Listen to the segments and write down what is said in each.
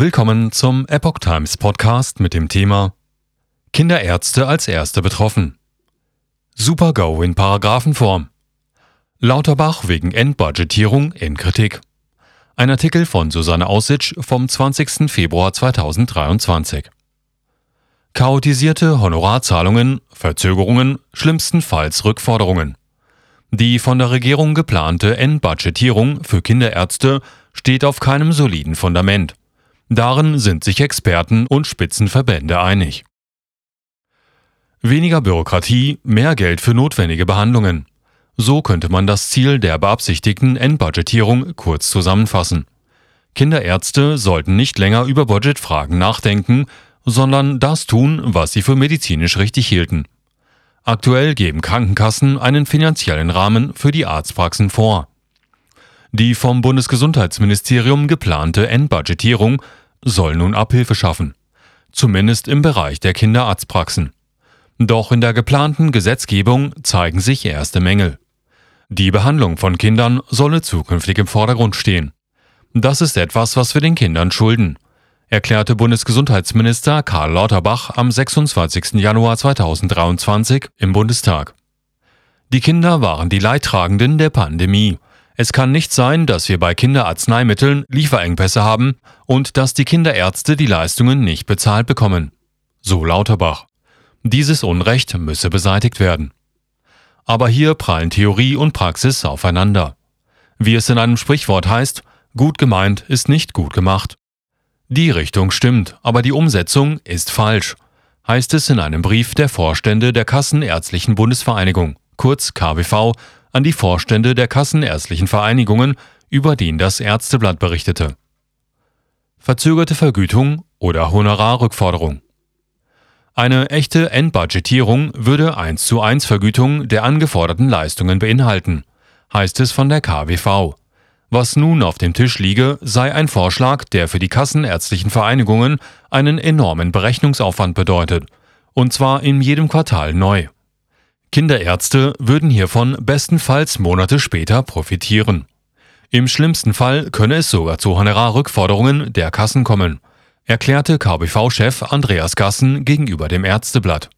Willkommen zum Epoch Times Podcast mit dem Thema Kinderärzte als Erste betroffen. Super-GAU in Paragraphenform. Lauterbach wegen Endbudgetierung in Kritik. Ein Artikel von Susanne Aussitsch vom 20. Februar 2023. Chaotisierte Honorarzahlungen, Verzögerungen, schlimmstenfalls Rückforderungen. Die von der Regierung geplante Endbudgetierung für Kinderärzte steht auf keinem soliden Fundament. Darin sind sich Experten und Spitzenverbände einig. Weniger Bürokratie, mehr Geld für notwendige Behandlungen. So könnte man das Ziel der beabsichtigten Endbudgetierung kurz zusammenfassen. Kinderärzte sollten nicht länger über Budgetfragen nachdenken, sondern das tun, was sie für medizinisch richtig hielten. Aktuell geben Krankenkassen einen finanziellen Rahmen für die Arztpraxen vor. Die vom Bundesgesundheitsministerium geplante Endbudgetierung soll nun Abhilfe schaffen, zumindest im Bereich der Kinderarztpraxen. Doch in der geplanten Gesetzgebung zeigen sich erste Mängel. Die Behandlung von Kindern solle zukünftig im Vordergrund stehen. Das ist etwas, was wir den Kindern schulden, erklärte Bundesgesundheitsminister Karl Lauterbach am 26. Januar 2023 im Bundestag. Die Kinder waren die Leidtragenden der Pandemie es kann nicht sein, dass wir bei Kinderarzneimitteln Lieferengpässe haben und dass die Kinderärzte die Leistungen nicht bezahlt bekommen. So Lauterbach. Dieses Unrecht müsse beseitigt werden. Aber hier prallen Theorie und Praxis aufeinander. Wie es in einem Sprichwort heißt, gut gemeint ist nicht gut gemacht. Die Richtung stimmt, aber die Umsetzung ist falsch, heißt es in einem Brief der Vorstände der Kassenärztlichen Bundesvereinigung, kurz KWV, an die Vorstände der kassenärztlichen Vereinigungen, über den das Ärzteblatt berichtete. Verzögerte Vergütung oder Honorarrückforderung. Eine echte Endbudgetierung würde 1 zu 1 Vergütung der angeforderten Leistungen beinhalten, heißt es von der KWV. Was nun auf dem Tisch liege, sei ein Vorschlag, der für die kassenärztlichen Vereinigungen einen enormen Berechnungsaufwand bedeutet, und zwar in jedem Quartal neu. Kinderärzte würden hiervon bestenfalls Monate später profitieren. Im schlimmsten Fall könne es sogar zu Honorarrückforderungen der Kassen kommen, erklärte KBV-Chef Andreas Gassen gegenüber dem Ärzteblatt.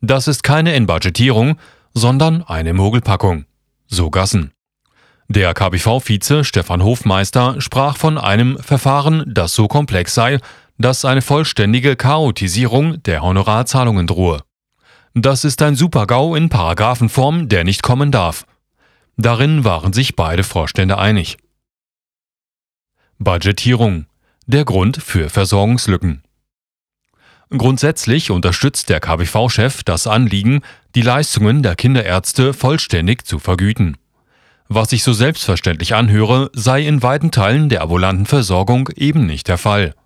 Das ist keine Endbudgetierung, sondern eine Mogelpackung, so Gassen. Der KBV-Vize Stefan Hofmeister sprach von einem Verfahren, das so komplex sei, dass eine vollständige Chaotisierung der Honorarzahlungen drohe. Das ist ein Supergau in Paragraphenform, der nicht kommen darf. Darin waren sich beide Vorstände einig. Budgetierung. Der Grund für Versorgungslücken. Grundsätzlich unterstützt der KBV-Chef das Anliegen, die Leistungen der Kinderärzte vollständig zu vergüten. Was sich so selbstverständlich anhöre, sei in weiten Teilen der ambulanten Versorgung eben nicht der Fall.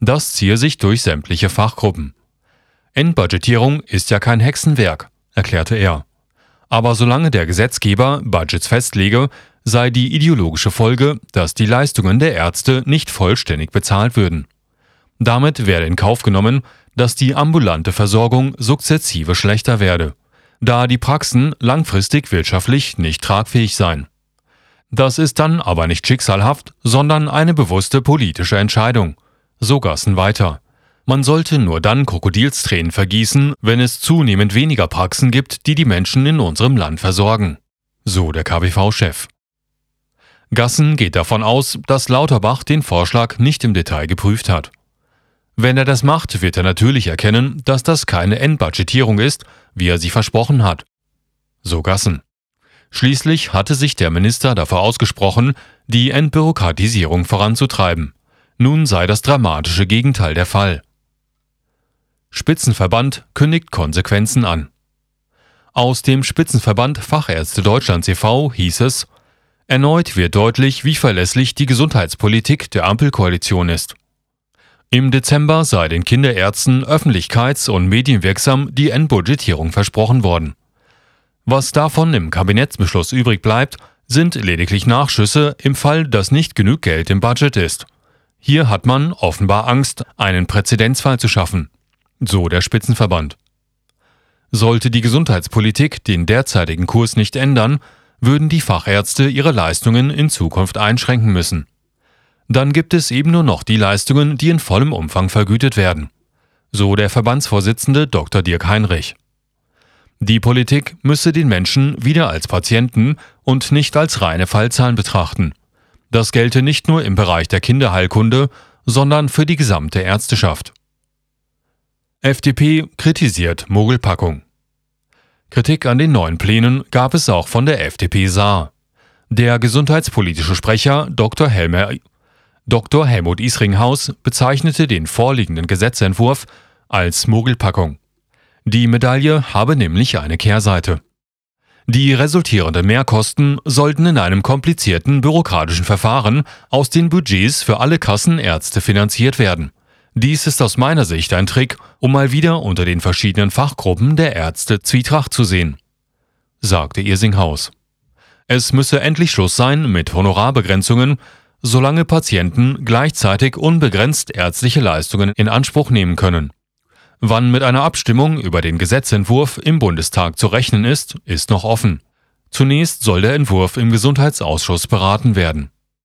Das ziehe sich durch sämtliche Fachgruppen. Endbudgetierung ist ja kein Hexenwerk, erklärte er. Aber solange der Gesetzgeber Budgets festlege, sei die ideologische Folge, dass die Leistungen der Ärzte nicht vollständig bezahlt würden. Damit werde in Kauf genommen, dass die ambulante Versorgung sukzessive schlechter werde, da die Praxen langfristig wirtschaftlich nicht tragfähig seien. Das ist dann aber nicht schicksalhaft, sondern eine bewusste politische Entscheidung. So Gassen weiter. Man sollte nur dann Krokodilstränen vergießen, wenn es zunehmend weniger Praxen gibt, die die Menschen in unserem Land versorgen. So der KBV-Chef. Gassen geht davon aus, dass Lauterbach den Vorschlag nicht im Detail geprüft hat. Wenn er das macht, wird er natürlich erkennen, dass das keine Endbudgetierung ist, wie er sie versprochen hat. So Gassen. Schließlich hatte sich der Minister dafür ausgesprochen, die Entbürokratisierung voranzutreiben. Nun sei das dramatische Gegenteil der Fall. Spitzenverband kündigt Konsequenzen an. Aus dem Spitzenverband Fachärzte Deutschland e.V. hieß es, erneut wird deutlich, wie verlässlich die Gesundheitspolitik der Ampelkoalition ist. Im Dezember sei den Kinderärzten öffentlichkeits- und medienwirksam die Endbudgetierung versprochen worden. Was davon im Kabinettsbeschluss übrig bleibt, sind lediglich Nachschüsse im Fall, dass nicht genug Geld im Budget ist. Hier hat man offenbar Angst, einen Präzedenzfall zu schaffen so der Spitzenverband. Sollte die Gesundheitspolitik den derzeitigen Kurs nicht ändern, würden die Fachärzte ihre Leistungen in Zukunft einschränken müssen. Dann gibt es eben nur noch die Leistungen, die in vollem Umfang vergütet werden. So der Verbandsvorsitzende Dr. Dirk Heinrich. Die Politik müsse den Menschen wieder als Patienten und nicht als reine Fallzahlen betrachten. Das gelte nicht nur im Bereich der Kinderheilkunde, sondern für die gesamte Ärzteschaft. FDP kritisiert Mogelpackung. Kritik an den neuen Plänen gab es auch von der FDP Saar. Der gesundheitspolitische Sprecher Dr. Helmer Dr. Helmut Isringhaus bezeichnete den vorliegenden Gesetzentwurf als Mogelpackung. Die Medaille habe nämlich eine Kehrseite. Die resultierenden Mehrkosten sollten in einem komplizierten bürokratischen Verfahren aus den Budgets für alle Kassenärzte finanziert werden. Dies ist aus meiner Sicht ein Trick, um mal wieder unter den verschiedenen Fachgruppen der Ärzte Zwietracht zu sehen, sagte Irsinghaus. Es müsse endlich Schluss sein mit Honorarbegrenzungen, solange Patienten gleichzeitig unbegrenzt ärztliche Leistungen in Anspruch nehmen können. Wann mit einer Abstimmung über den Gesetzentwurf im Bundestag zu rechnen ist, ist noch offen. Zunächst soll der Entwurf im Gesundheitsausschuss beraten werden.